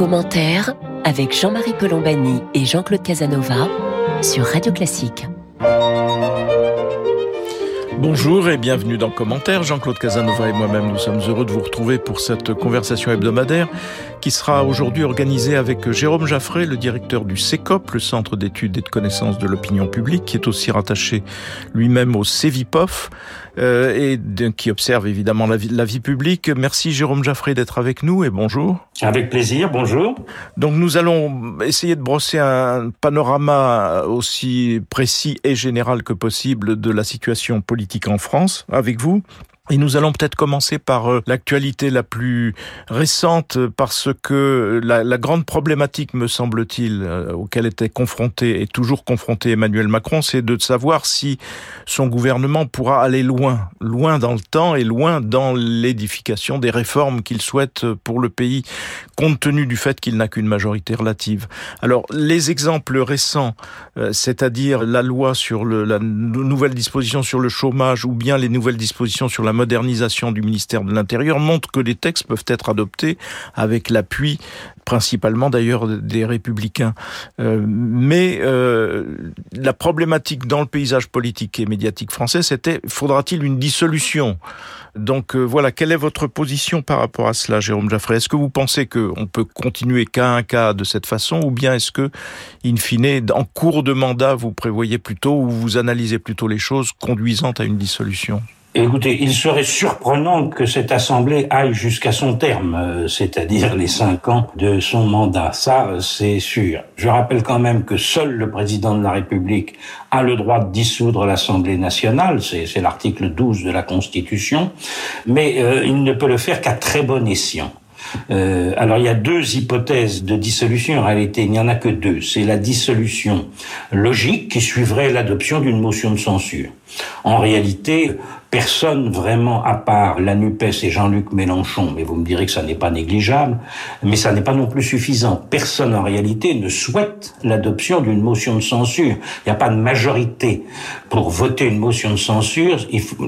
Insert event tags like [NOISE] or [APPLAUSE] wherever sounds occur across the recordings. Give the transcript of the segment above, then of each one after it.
Commentaire avec Jean-Marie Colombani et Jean-Claude Casanova sur Radio Classique. Bonjour et bienvenue dans Commentaire. Jean-Claude Casanova et moi-même, nous sommes heureux de vous retrouver pour cette conversation hebdomadaire qui sera aujourd'hui organisée avec Jérôme Jaffré, le directeur du CECOP, le Centre d'études et de connaissances de l'opinion publique, qui est aussi rattaché lui-même au CEVIPOF euh, et qui observe évidemment la vie, la vie publique. Merci Jérôme Jaffré d'être avec nous et bonjour. Avec plaisir, bonjour. Donc nous allons essayer de brosser un panorama aussi précis et général que possible de la situation politique en France avec vous. Et nous allons peut-être commencer par euh, l'actualité la plus récente parce que la, la grande problématique, me semble-t-il, euh, auquel était confronté et toujours confronté Emmanuel Macron, c'est de savoir si son gouvernement pourra aller loin, loin dans le temps et loin dans l'édification des réformes qu'il souhaite pour le pays, compte tenu du fait qu'il n'a qu'une majorité relative. Alors, les exemples récents, euh, c'est-à-dire la loi sur la nouvelle disposition sur le chômage ou bien les nouvelles dispositions sur la modernisation du ministère de l'Intérieur montre que les textes peuvent être adoptés avec l'appui principalement d'ailleurs des républicains. Euh, mais euh, la problématique dans le paysage politique et médiatique français, c'était faudra-t-il une dissolution? Donc euh, voilà, quelle est votre position par rapport à cela, Jérôme Jaffray? Est-ce que vous pensez qu'on peut continuer cas un cas de cette façon, ou bien est-ce que, in fine, en cours de mandat, vous prévoyez plutôt ou vous analysez plutôt les choses conduisant à une dissolution? Écoutez, il serait surprenant que cette Assemblée aille jusqu'à son terme, euh, c'est-à-dire les cinq ans de son mandat. Ça, c'est sûr. Je rappelle quand même que seul le président de la République a le droit de dissoudre l'Assemblée nationale, c'est l'article 12 de la Constitution, mais euh, il ne peut le faire qu'à très bon escient. Euh, alors il y a deux hypothèses de dissolution. En réalité, il n'y en a que deux. C'est la dissolution logique qui suivrait l'adoption d'une motion de censure. En réalité, personne vraiment à part la NUPES et Jean-Luc Mélenchon, mais vous me direz que ça n'est pas négligeable, mais ça n'est pas non plus suffisant. Personne en réalité ne souhaite l'adoption d'une motion de censure. Il n'y a pas de majorité pour voter une motion de censure.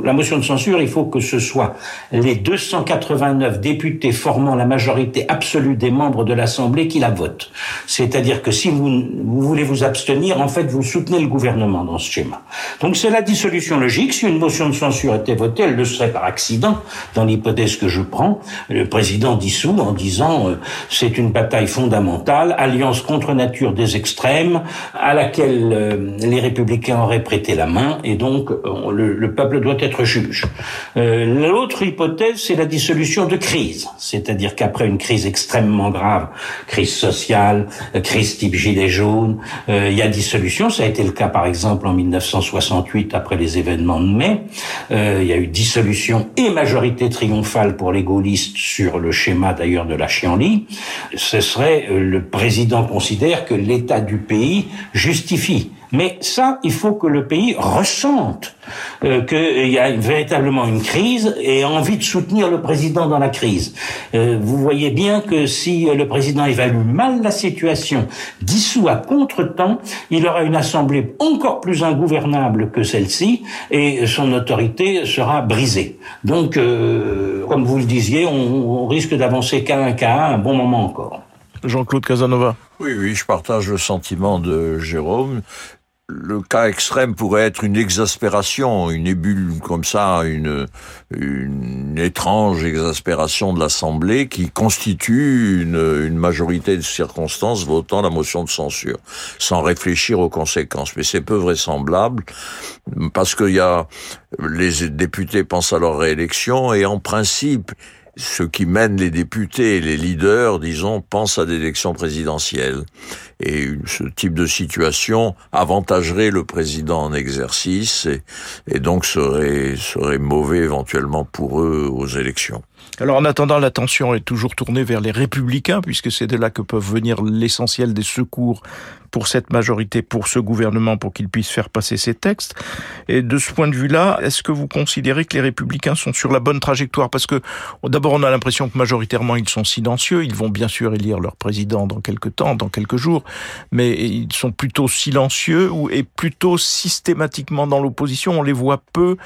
La motion de censure, il faut que ce soit les 289 députés formant la majorité absolue des membres de l'Assemblée qui la votent. C'est-à-dire que si vous, vous voulez vous abstenir, en fait, vous soutenez le gouvernement dans ce schéma. Donc c'est la dissolution logique. Si une motion de censure été votée, elle le serait par accident, dans l'hypothèse que je prends. Le président dissout en disant euh, c'est une bataille fondamentale, alliance contre nature des extrêmes, à laquelle euh, les républicains auraient prêté la main, et donc euh, le, le, peuple doit être juge. L'autre hypothèse, c'est la dissolution de crise, c'est-à-dire qu'après une crise extrêmement grave, crise sociale, crise type gilet jaune, il y a dissolution. Ça a été le cas par exemple en 1968 après les événements de mai. Euh, il y a eu dissolution et majorité triomphale pour les gaullistes sur le schéma d'ailleurs de la Chienlit. Ce serait euh, le président considère que l'état du pays justifie mais ça, il faut que le pays ressente euh, qu'il y a véritablement une crise et envie de soutenir le président dans la crise. Euh, vous voyez bien que si le président évalue mal la situation, dissout à contre-temps, il aura une assemblée encore plus ingouvernable que celle-ci et son autorité sera brisée. Donc, euh, comme vous le disiez, on, on risque d'avancer qu'à un cas un bon moment encore. Jean-Claude Casanova. Oui, oui, je partage le sentiment de Jérôme le cas extrême pourrait être une exaspération, une ébule comme ça, une, une étrange exaspération de l'Assemblée qui constitue une, une, majorité de circonstances votant la motion de censure, sans réfléchir aux conséquences. Mais c'est peu vraisemblable, parce qu'il y a les députés pensent à leur réélection et en principe, ceux qui mènent les députés les leaders, disons, pensent à l'élection présidentielle. Et ce type de situation avantagerait le président en exercice et, et donc serait, serait mauvais éventuellement pour eux aux élections. Alors en attendant, l'attention est toujours tournée vers les républicains, puisque c'est de là que peuvent venir l'essentiel des secours pour cette majorité, pour ce gouvernement, pour qu'il puisse faire passer ces textes. Et de ce point de vue-là, est-ce que vous considérez que les républicains sont sur la bonne trajectoire? Parce que D'abord, on a l'impression que majoritairement ils sont silencieux. Ils vont bien sûr élire leur président dans quelques temps, dans quelques jours, mais ils sont plutôt silencieux et plutôt systématiquement dans l'opposition. On les voit peu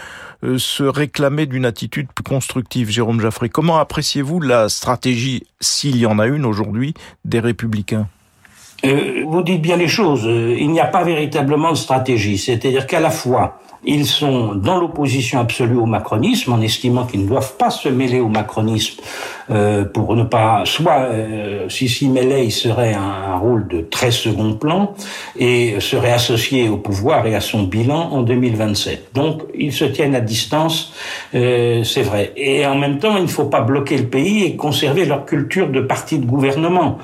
euh, se réclamer d'une attitude plus constructive. Jérôme Jaffré, comment appréciez-vous la stratégie, s'il y en a une aujourd'hui, des Républicains? Euh, Vous dites bien les choses. Il n'y a pas véritablement de stratégie. C'est-à-dire qu'à la fois ils sont dans l'opposition absolue au macronisme, en estimant qu'ils ne doivent pas se mêler au macronisme euh, pour ne pas, soit euh, si s'y mêlaient, il serait un, rôle de très second plan et serait associé au pouvoir et à son bilan en 2027. Donc ils se tiennent à distance, euh, c'est vrai. Et en même temps, il ne faut pas bloquer le pays et conserver leur culture de parti de gouvernement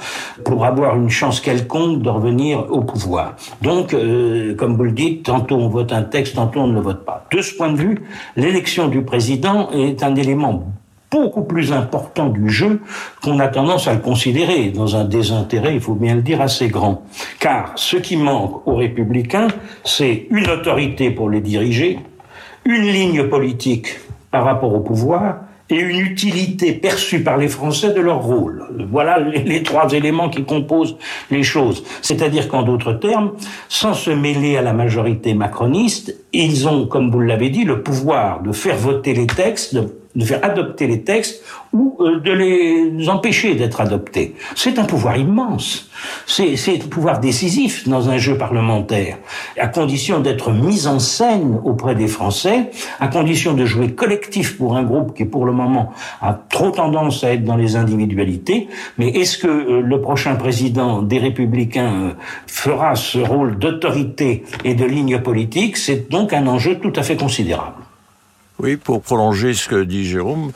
pour avoir une chance quelconque de revenir au pouvoir. Donc, euh, comme vous le dites, tantôt on vote un texte, tantôt on ne vote pas. De ce point de vue, l'élection du président est un élément beaucoup plus important du jeu qu'on a tendance à le considérer dans un désintérêt, il faut bien le dire, assez grand. Car ce qui manque aux républicains, c'est une autorité pour les diriger, une ligne politique par rapport au pouvoir, et une utilité perçue par les Français de leur rôle. Voilà les, trois éléments qui composent les choses. C'est-à-dire qu'en d'autres termes, sans se mêler à la majorité macroniste, ils ont, comme vous l'avez dit, le pouvoir de faire voter les textes, de faire adopter les textes ou euh, de les empêcher d'être adoptés. C'est un pouvoir immense. C'est un pouvoir décisif dans un jeu parlementaire, à condition d'être mis en scène auprès des Français, à condition de jouer collectif pour un groupe qui, pour le moment, a trop tendance à être dans les individualités. Mais est-ce que euh, le prochain président des Républicains euh, fera ce rôle d'autorité et de ligne politique? C'est donc un enjeu tout à fait considérable. Oui, pour prolonger ce que dit Jérôme,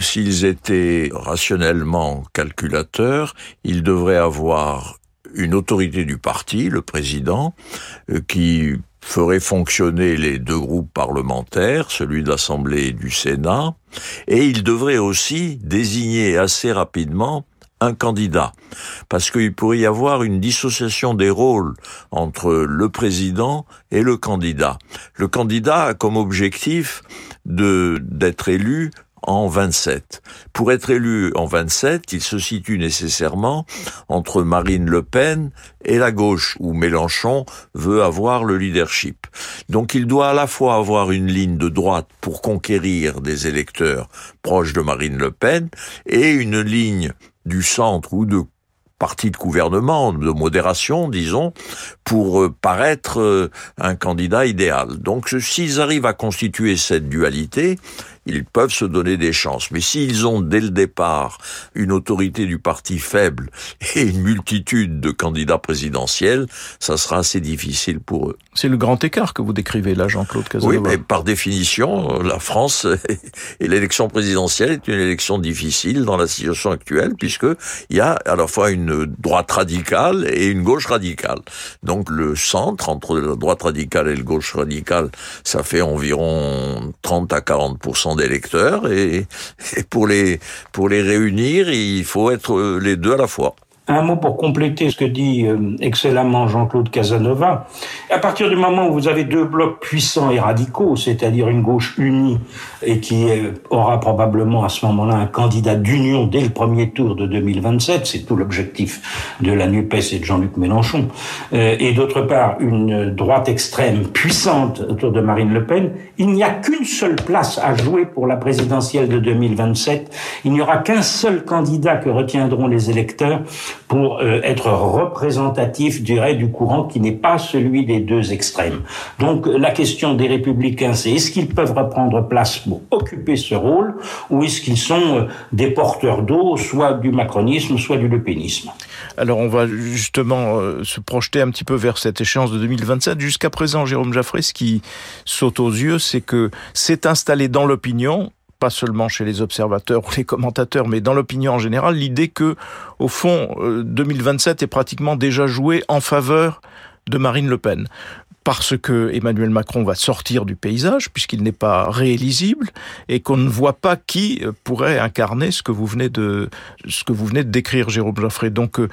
s'ils étaient rationnellement calculateurs, ils devraient avoir une autorité du parti, le président, euh, qui ferait fonctionner les deux groupes parlementaires, celui de l'Assemblée et du Sénat, et ils devraient aussi désigner assez rapidement un candidat. Parce qu'il pourrait y avoir une dissociation des rôles entre le président et le candidat. Le candidat a comme objectif de d'être élu en 27. Pour être élu en 27, il se situe nécessairement entre Marine Le Pen et la gauche, où Mélenchon veut avoir le leadership. Donc il doit à la fois avoir une ligne de droite pour conquérir des électeurs proches de Marine Le Pen et une ligne du centre ou de parti de gouvernement, de modération, disons, pour euh, paraître euh, un candidat idéal. Donc s'ils arrivent à constituer cette dualité, ils peuvent se donner des chances. Mais s'ils ont dès le départ une autorité du parti faible et une multitude de candidats présidentiels, ça sera assez difficile pour eux. C'est le grand écart que vous décrivez là, Jean-Claude Casanova. Oui, mais par définition, la France [LAUGHS] et l'élection présidentielle est une élection difficile dans la situation actuelle, puisque il y a à la fois une droite radicale et une gauche radicale. Donc le centre entre la droite radicale et la gauche radicale, ça fait environ 30 à 40 d'électeurs et, et, pour les pour les réunir, il faut être les deux à la fois. Un mot pour compléter ce que dit euh, excellemment Jean-Claude Casanova. À partir du moment où vous avez deux blocs puissants et radicaux, c'est-à-dire une gauche unie et qui euh, aura probablement à ce moment-là un candidat d'union dès le premier tour de 2027, c'est tout l'objectif de la NUPES et de Jean-Luc Mélenchon, euh, et d'autre part une droite extrême puissante autour de Marine Le Pen, il n'y a qu'une seule place à jouer pour la présidentielle de 2027. Il n'y aura qu'un seul candidat que retiendront les électeurs pour euh, être représentatif, je du courant qui n'est pas celui des deux extrêmes. Donc la question des républicains, c'est est-ce qu'ils peuvent reprendre place pour occuper ce rôle, ou est-ce qu'ils sont euh, des porteurs d'eau, soit du macronisme, soit du lepénisme? Alors on va justement euh, se projeter un petit peu vers cette échéance de 2027. Jusqu'à présent, Jérôme Jaffré, ce qui saute aux yeux, c'est que c'est installé dans l'opinion pas seulement chez les observateurs ou les commentateurs, mais dans l'opinion en général, l'idée que, au fond, 2027 euh, est pratiquement déjà joué en faveur de Marine Le Pen parce que Emmanuel Macron va sortir du paysage puisqu'il n'est pas réélisible et qu'on ne voit pas qui euh, pourrait incarner ce que vous venez de ce que vous venez de décrire Jérôme Jaffré. Donc euh,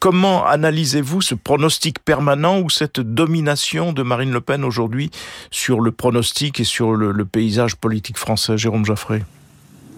comment analysez-vous ce pronostic permanent ou cette domination de Marine Le Pen aujourd'hui sur le pronostic et sur le, paysage politique français Jérôme Jaffré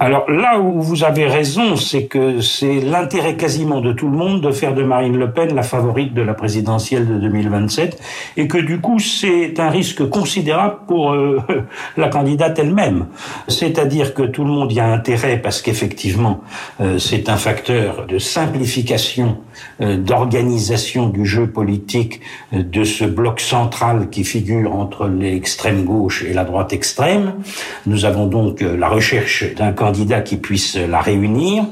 alors là où vous avez raison, c'est que c'est l'intérêt quasiment de tout le monde de faire de Marine Le Pen la favorite de la présidentielle de 2027 et que du coup c'est un risque considérable pour euh, [LAUGHS] la candidate elle-même. C'est-à-dire que tout le monde y a intérêt parce qu'effectivement euh, c'est un facteur de simplification, euh, d'organisation du jeu politique de ce bloc central qui figure entre l'extrême gauche et la droite extrême. Nous avons donc la recherche d'un candidat qui puisse la réunir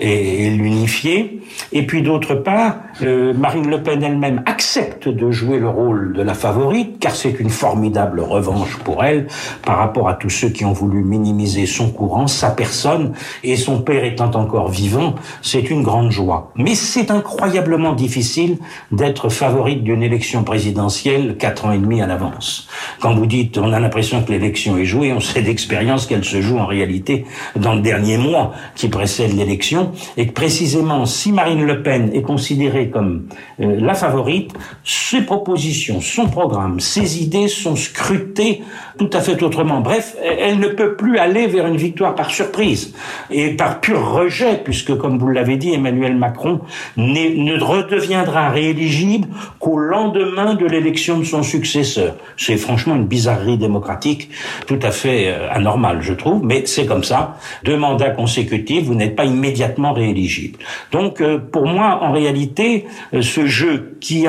et, l'unifier. Et puis d'autre part, euh, Marine Le Pen elle-même accepte de jouer le rôle de la favorite, car c'est une formidable revanche pour elle par rapport à tous ceux qui ont voulu minimiser son courant, sa personne, et son père étant encore vivant, c'est une grande joie. Mais c'est incroyablement difficile d'être favorite d'une élection présidentielle quatre ans et demi à l'avance. Quand vous dites on a l'impression que l'élection est jouée, on sait d'expérience qu'elle se joue en réalité dans le dernier mois qui précède l'élection, et que précisément si Marine Le Pen est considérée comme euh, la favorite, ses propositions, son programme, ses idées sont scrutées tout à fait autrement. Bref, elle ne peut plus aller vers une victoire par surprise et par pur rejet, puisque, comme vous l'avez dit, Emmanuel Macron ne redeviendra rééligible qu'au lendemain de l'élection de son successeur. C'est franchement une bizarrerie démocratique tout à fait euh, anormale, je trouve, mais c'est comme ça. Deux mandats consécutifs, vous n'êtes pas immédiatement rééligible. Donc, euh, pour moi, en réalité, euh, ce jeu qui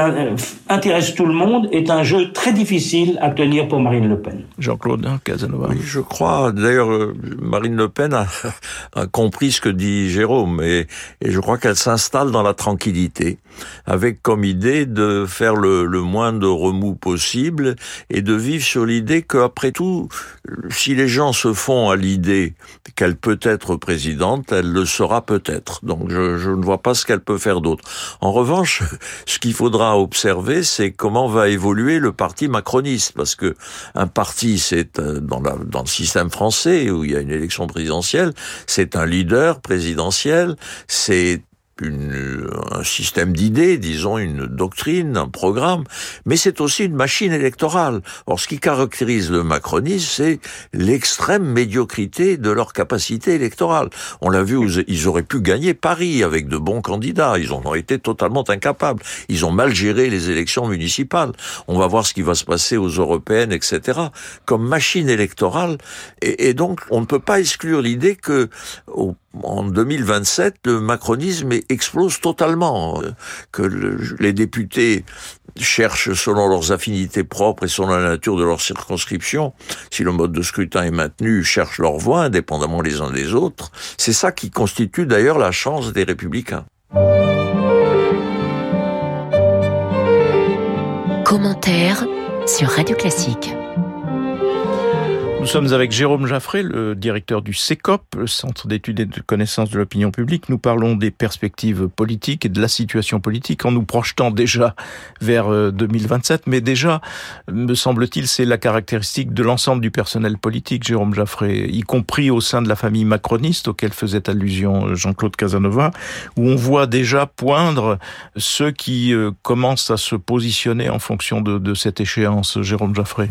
intéresse tout le monde est un jeu très difficile à tenir pour Marine Le Pen. Jean-Claude Casanova. Oui, je crois. D'ailleurs, euh, Marine Le Pen a, [LAUGHS] a, compris ce que dit Jérôme et, et je crois qu'elle s'installe dans la tranquillité avec comme idée de faire le, le moins de remous possible et de vivre sur l'idée qu'après tout, si les gens se font à l'idée qu'elle peut être présidente, elle le sera peut-être. Donc je, je ne vois pas ce qu'elle peut faire d'autre. En revanche, [LAUGHS] ce qu'il faudra observer, c'est comment va évoluer le parti macroniste, parce que un parti, c'est euh, dans, dans le système français où il y a une élection présidentielle, c'est un leader présidentiel, c'est une, un système d'idées, disons une doctrine, un programme, mais c'est aussi une machine électorale. Or, ce qui caractérise le macronisme, c'est l'extrême médiocrité de leur capacité électorale. On l'a vu, ils auraient pu gagner Paris avec de bons candidats, ils en ont été totalement incapables. Ils ont mal géré les élections municipales. On va voir ce qui va se passer aux européennes, etc. Comme machine électorale, et, donc on ne peut pas exclure l'idée que en 2027, le macronisme explose totalement, euh, que les députés cherchent selon leurs affinités propres et selon la nature de leur circonscription, si le mode de scrutin est maintenu, cherchent leur voix indépendamment les uns des autres. C'est ça qui constitue d'ailleurs la chance des républicains. Commentaire sur Radio Classique. Nous sommes avec Jérôme Jaffré, le directeur du CECOP, le Centre d'études et de connaissance de l'opinion publique. Nous parlons des perspectives politiques et de la situation politique en nous projetant déjà vers 2027. Euh, Mais déjà, me semble-t-il, c'est la caractéristique de l'ensemble du personnel politique, Jérôme Jaffré, y compris au sein de la famille macroniste auquel faisait allusion Jean-Claude Casanova, où on voit déjà poindre ceux qui euh, commencent à se positionner en fonction de, de cette échéance, Jérôme Jaffré.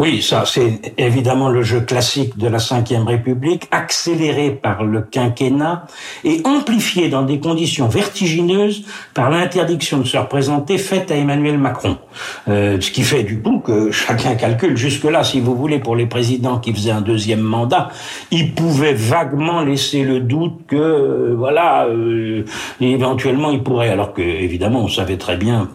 Oui, ça c'est évidemment le jeu classique de la Ve République, accéléré par le quinquennat et amplifié dans des conditions vertigineuses par l'interdiction de se représenter faite à Emmanuel Macron. Euh, ce qui fait du coup que chacun calcule jusque-là, si vous voulez, pour les présidents qui faisaient un deuxième mandat, ils pouvaient vaguement laisser le doute que, euh, voilà, euh, éventuellement ils pourraient, alors que évidemment on savait très bien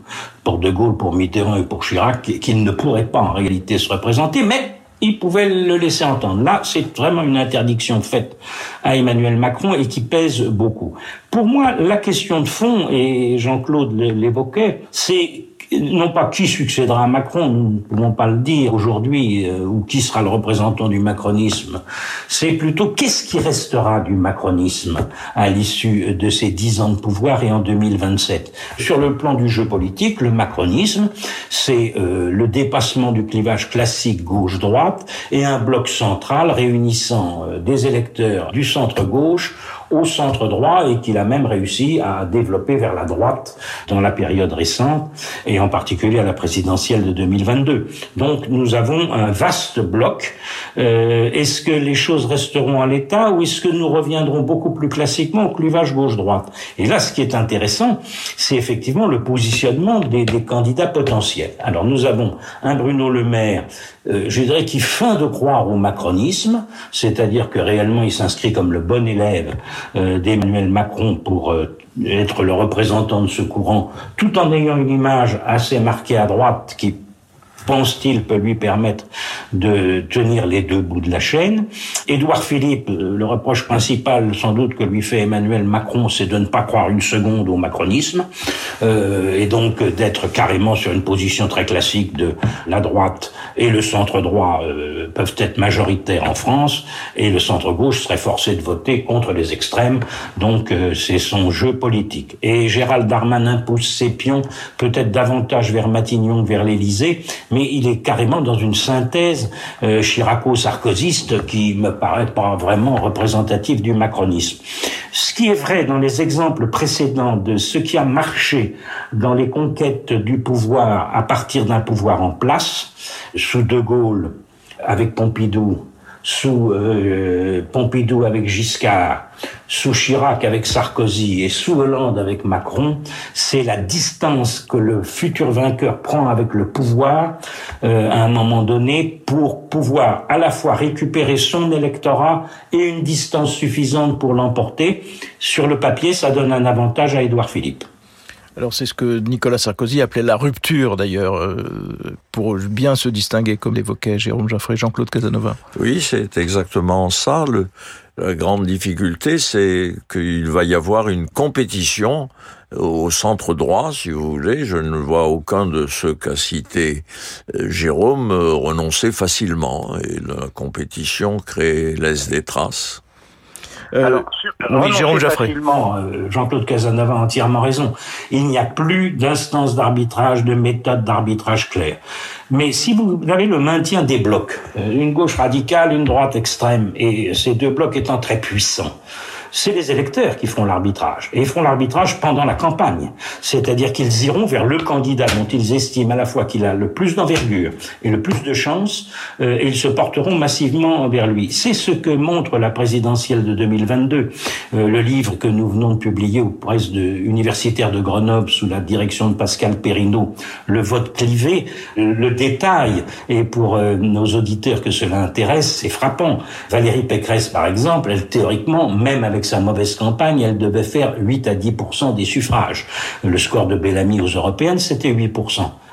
pour De Gaulle, pour Mitterrand et pour Chirac, qu'il ne pourrait pas en réalité se représenter, mais il pouvait le laisser entendre. Là, c'est vraiment une interdiction faite à Emmanuel Macron et qui pèse beaucoup. Pour moi, la question de fond, et Jean-Claude l'évoquait, c'est non pas qui succédera à Macron, nous ne pouvons pas le dire aujourd'hui, euh, ou qui sera le représentant du macronisme, c'est plutôt qu'est-ce qui restera du macronisme à l'issue de ces dix ans de pouvoir et en 2027. Sur le plan du jeu politique, le macronisme, c'est euh, le dépassement du clivage classique gauche-droite et un bloc central réunissant euh, des électeurs du centre-gauche au centre droit et qu'il a même réussi à développer vers la droite dans la période récente et en particulier à la présidentielle de 2022. Donc nous avons un vaste bloc. Euh, est-ce que les choses resteront à l'état ou est-ce que nous reviendrons beaucoup plus classiquement au clivage gauche-droite? Et là, ce qui est intéressant, c'est effectivement le positionnement des, des, candidats potentiels. Alors nous avons un Bruno Le Maire, euh, je dirais, qui feint de croire au macronisme, c'est-à-dire que réellement il s'inscrit comme le bon élève d'Emmanuel Macron pour euh, être le représentant de ce courant, tout en ayant une image assez marquée à droite qui pense-t-il, peut lui permettre de tenir les deux bouts de la chaîne. Édouard Philippe, euh, le reproche principal sans doute que lui fait Emmanuel Macron, c'est de ne pas croire une seconde au macronisme, euh, et donc d'être carrément sur une position très classique de la droite et le centre droit euh, peuvent être majoritaires en France, et le centre gauche serait forcé de voter contre les extrêmes, donc euh, c'est son jeu politique. Et Gérald Darmanin pousse ses pions peut-être davantage vers Matignon que vers l'Élysée, mais il est carrément dans une synthèse euh, chiraco-sarkozyste qui me paraît pas vraiment représentative du macronisme. Ce qui est vrai dans les exemples précédents de ce qui a marché dans les conquêtes du pouvoir à partir d'un pouvoir en place, sous De Gaulle, avec Pompidou, sous euh, Pompidou avec Giscard, sous Chirac avec Sarkozy et sous Hollande avec Macron, c'est la distance que le futur vainqueur prend avec le pouvoir euh, à un moment donné pour pouvoir à la fois récupérer son électorat et une distance suffisante pour l'emporter. Sur le papier, ça donne un avantage à Édouard Philippe. Alors c'est ce que Nicolas Sarkozy appelait la rupture d'ailleurs, euh, pour bien se distinguer, comme l'évoquait Jérôme Jaffray, Jean-Claude Casanova. Oui, c'est exactement ça. La grande difficulté, c'est qu'il va y avoir une compétition au centre droit, si vous voulez. Je ne vois aucun de ceux qu'a cité euh, Jérôme euh, renoncer facilement. Et la compétition crée, laisse des traces. Euh, Alors, oui, Jérôme euh, Jean-Claude Casanova a entièrement raison. Il n'y a plus d'instance d'arbitrage, de méthode d'arbitrage claire. Mais si vous avez le maintien des blocs, euh, une gauche radicale, une droite extrême, et ces deux blocs étant très puissants, c'est les électeurs qui font l'arbitrage. Et ils font l'arbitrage pendant la campagne. C'est-à-dire qu'ils iront vers le candidat dont ils estiment à la fois qu'il a le plus d'envergure et le plus de chance, euh, et ils se porteront massivement vers lui. C'est ce que montre la présidentielle de 2022. Euh, le livre que nous venons de publier aux presses de, universitaires de Grenoble sous la direction de Pascal Perrineau, Le vote clivé, le détail, et pour euh, nos auditeurs que cela intéresse, c'est frappant. Valérie Pécresse, par exemple, elle, théoriquement, même avec avec sa mauvaise campagne, elle devait faire 8 à 10% des suffrages. Le score de Bellamy aux européennes, c'était 8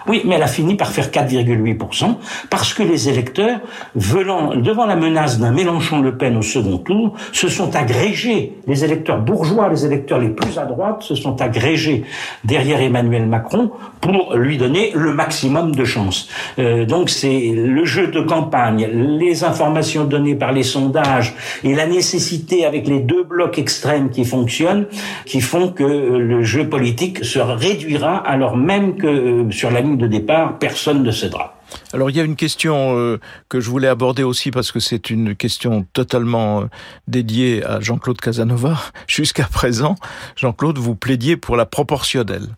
oui, mais elle a fini par faire 4,8% parce que les électeurs, velant, devant la menace d'un Mélenchon-Le Pen au second tour, se sont agrégés. Les électeurs bourgeois, les électeurs les plus à droite, se sont agrégés derrière Emmanuel Macron pour lui donner le maximum de chances. Euh, donc c'est le jeu de campagne, les informations données par les sondages et la nécessité avec les deux blocs extrêmes qui fonctionnent, qui font que le jeu politique se réduira alors même que euh, sur la ligne de départ, personne ne cédera. Alors il y a une question euh, que je voulais aborder aussi parce que c'est une question totalement euh, dédiée à Jean-Claude Casanova. [LAUGHS] Jusqu'à présent, Jean-Claude, vous plaidiez pour la proportionnelle.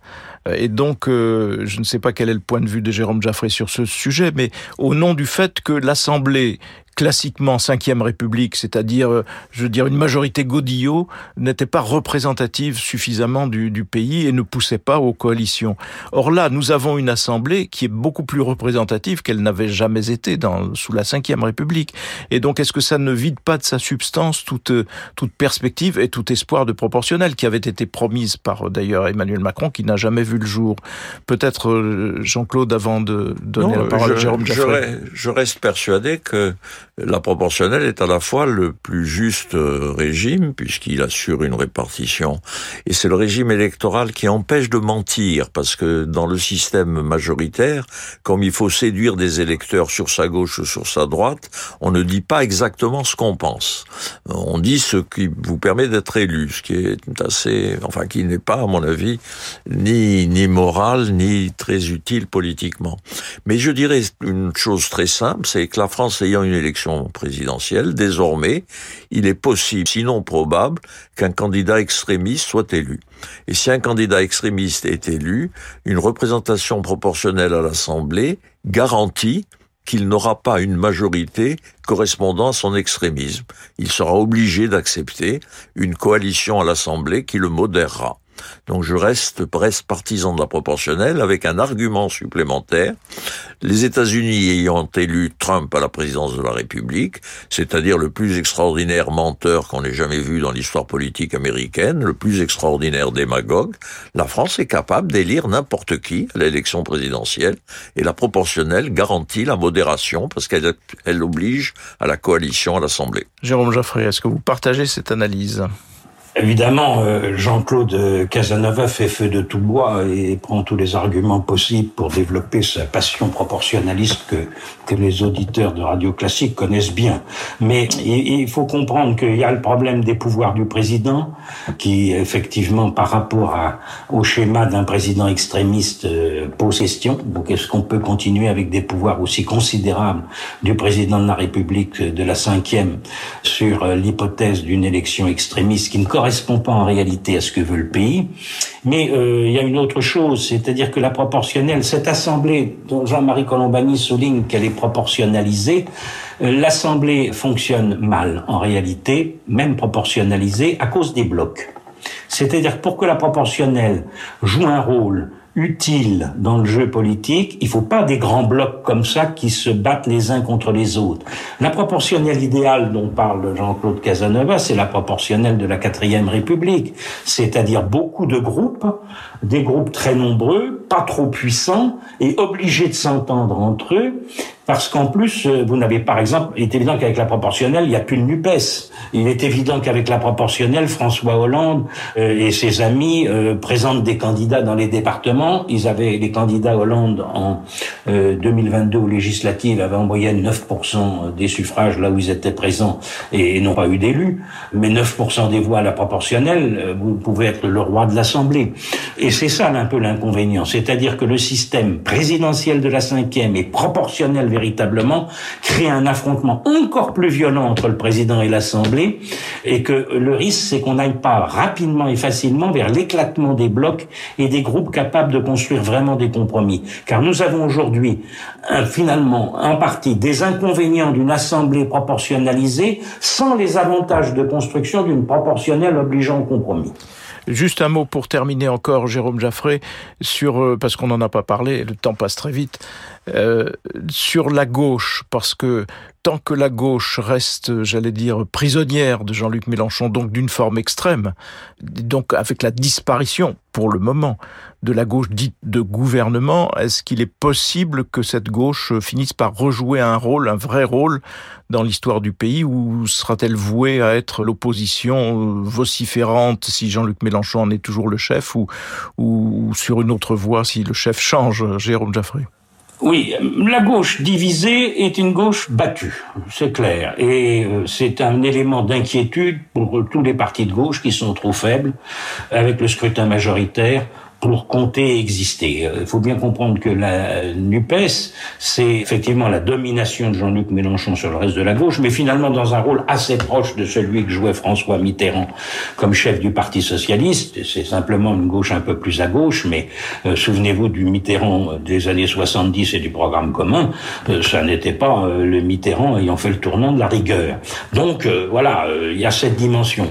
Euh, et donc, je ne sais pas quel est le point de vue de Jérôme Jaffré sur ce sujet, mais au nom du fait que l'Assemblée classiquement cinquième République, c'est-à-dire, euh, je veux dire, une majorité Godillot, n'était pas représentative suffisamment du, du, pays et ne poussait pas aux coalitions. Or là, nous avons une Assemblée qui est beaucoup plus représentative qu'elle n'avait jamais été dans, sous la cinquième République. Et donc, est-ce que ça ne vide pas de sa substance toute, toute perspective et tout espoir de proportionnel qui avait été promise par d'ailleurs Emmanuel Macron, qui n'a jamais vu le jour? Peut-être euh, Jean-Claude, avant de donner la parole je, à Jérôme je, je reste persuadé que la proportionnelle est à la fois le plus juste euh, régime, puisqu'il assure une répartition, et c'est le régime électoral qui empêche de mentir, parce que dans le système majoritaire, comme il faut séduire des électeurs sur sa gauche ou sur sa droite, on ne dit pas exactement ce qu'on pense. On dit ce qui vous permet d'être élu, ce qui est assez, enfin, qui n'est pas, à mon avis, ni, ni moral, ni très utile politiquement. Mais je dirais une chose très simple, c'est que la France ayant une élection présidentielle, désormais, il est possible, sinon probable, qu'un candidat extrémiste soit élu. Et si un candidat extrémiste est élu, une représentation proportionnelle à l'Assemblée garantit qu'il n'aura pas une majorité correspondant à son extrémisme. Il sera obligé d'accepter une coalition à l'Assemblée qui le modérera. Donc je reste presque partisan de la proportionnelle avec un argument supplémentaire. Les États-Unis ayant élu Trump à la présidence de la République, c'est-à-dire le plus extraordinaire menteur qu'on ait jamais vu dans l'histoire politique américaine, le plus extraordinaire démagogue, la France est capable d'élire n'importe qui à l'élection présidentielle et la proportionnelle garantit la modération parce qu'elle elle oblige à la coalition à l'Assemblée. Jérôme Jaffré, est-ce que vous partagez cette analyse? Évidemment, euh, Jean-Claude Casanova fait feu de tout bois et prend tous les arguments possibles pour développer sa passion proportionnaliste que, les auditeurs de radio classique connaissent bien. Mais il faut comprendre qu'il y a le problème des pouvoirs du président, qui effectivement, par rapport au schéma d'un président extrémiste, euh, pose question. Donc, est-ce qu'on peut continuer avec des pouvoirs aussi considérables du président de la République de la cinquième sur euh, l'hypothèse d'une élection extrémiste qui ne correspond correspond pas en réalité à ce que veut le pays. Mais euh, il y a une autre chose, c'est-à-dire que la proportionnelle, cette assemblée dont Jean-Marie Colombani souligne qu'elle est proportionnalisée, euh, l'assemblée fonctionne mal en réalité, même proportionnalisée, à cause des blocs. C'est-à-dire pour que la proportionnelle joue un rôle utile dans le jeu politique. Il faut pas des grands blocs comme ça qui se battent les uns contre les autres. La proportionnelle idéale dont parle Jean-Claude Casanova, c'est la proportionnelle de la quatrième République. C'est-à-dire beaucoup de groupes, des groupes très nombreux, pas trop puissants et obligés de s'entendre entre eux parce qu'en plus, euh, vous n'avez par exemple, il est évident qu'avec la proportionnelle, il n'y a plus de NUPES. Il est évident qu'avec la proportionnelle, François Hollande euh, et ses amis euh, présentent des candidats dans les départements. Ils avaient les candidats Hollande en 2022 aux législatives avaient en moyenne 9% des suffrages là où ils étaient présents et, n'ont pas eu d'élus. Mais 9% des voix à la proportionnelle, vous pouvez être le roi de l'Assemblée. Et c'est ça un peu l'inconvénient. C'est-à-dire que le système présidentiel de la cinquième est proportionnel véritablement créer un affrontement encore plus violent entre le président et l'Assemblée et que le risque c'est qu'on n'aille pas rapidement et facilement vers l'éclatement des blocs et des groupes capables de construire vraiment des compromis. Car nous avons aujourd'hui finalement en partie des inconvénients d'une Assemblée proportionnalisée sans les avantages de construction d'une proportionnelle obligeant au compromis. Juste un mot pour terminer encore, Jérôme Jaffré, sur euh, parce qu'on n'en a pas parlé, le temps passe très vite, euh, sur la gauche, parce que tant que la gauche reste, j'allais dire, prisonnière de Jean-Luc Mélenchon, donc d'une forme extrême, donc avec la disparition, pour le moment, de la gauche dite de gouvernement, est-ce qu'il est possible que cette gauche finisse par rejouer un rôle, un vrai rôle dans l'histoire du pays, ou sera-t-elle vouée à être l'opposition vociférante si Jean-Luc Mélenchon en est toujours le chef, ou, sur une autre voie si le chef change, Jérôme Jaffré? Oui, la gauche divisée est une gauche battue, c'est clair. Et euh, c'est un élément d'inquiétude pour tous les partis de gauche qui sont trop faibles avec le scrutin majoritaire pour compter exister. Il faut bien comprendre que la NUPES, c'est effectivement la domination de Jean-Luc Mélenchon sur le reste de la gauche, mais finalement dans un rôle assez proche de celui que jouait François Mitterrand comme chef du Parti Socialiste. C'est simplement une gauche un peu plus à gauche, mais euh, souvenez-vous du Mitterrand des années 70 et du programme commun, euh, ça n'était pas euh, le Mitterrand ayant fait le tournant de la rigueur. Donc voilà, il y a cette dimension.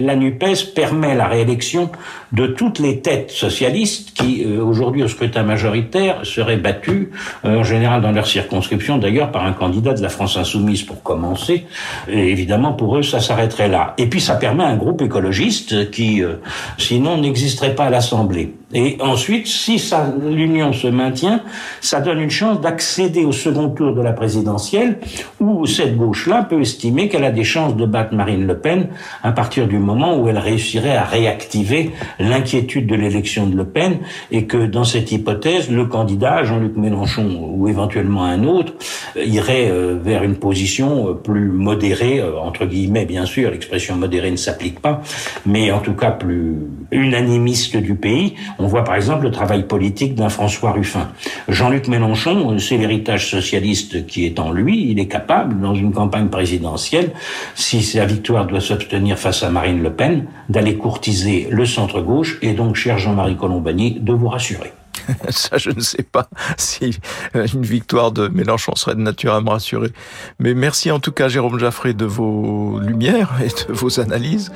La NUPES permet la réélection de toutes les têtes socialistes qui, euh, aujourd'hui au scrutin majoritaire, seraient battus, euh, en général dans leur circonscription d'ailleurs, par un candidat de la France insoumise pour commencer. Et évidemment, pour eux, ça s'arrêterait là. Et puis ça permet un groupe écologiste qui, euh, sinon, n'existerait pas à l'Assemblée. Et ensuite, si l'union se maintient, ça donne une chance d'accéder au second tour de la présidentielle, où cette gauche-là peut estimer qu'elle a des chances de battre Marine Le Pen à partir du moment où elle réussirait à réactiver l'inquiétude de l'élection de Le Pen, et que dans cette hypothèse, le candidat, Jean-Luc Mélenchon, ou éventuellement un autre, irait euh, vers une position euh, plus modérée, euh, entre guillemets, bien sûr, l'expression modérée ne s'applique pas, mais en tout cas plus unanimiste du pays. On voit par exemple le travail politique d'un François Ruffin. Jean-Luc Mélenchon, c'est l'héritage socialiste qui est en lui. Il est capable, dans une campagne présidentielle, si sa victoire doit s'obtenir face à Marine Le Pen, d'aller courtiser le centre-gauche et donc, cher Jean-Marie Colombani, de vous rassurer. [LAUGHS] Ça, je ne sais pas si euh, une victoire de Mélenchon serait de nature à me rassurer. Mais merci en tout cas, Jérôme Jaffré, de vos lumières et de vos analyses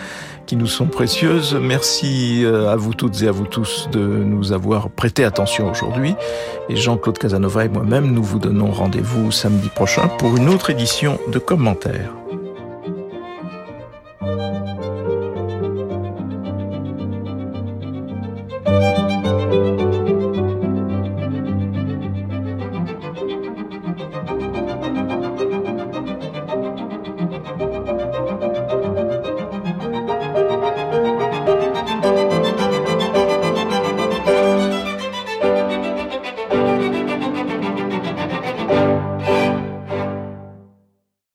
qui nous sont précieuses. Merci euh, à vous toutes et à vous tous de nous avoir prêté attention aujourd'hui. Et Jean-Claude Casanova et moi-même, nous vous donnons rendez-vous samedi prochain pour une autre édition de commentaires.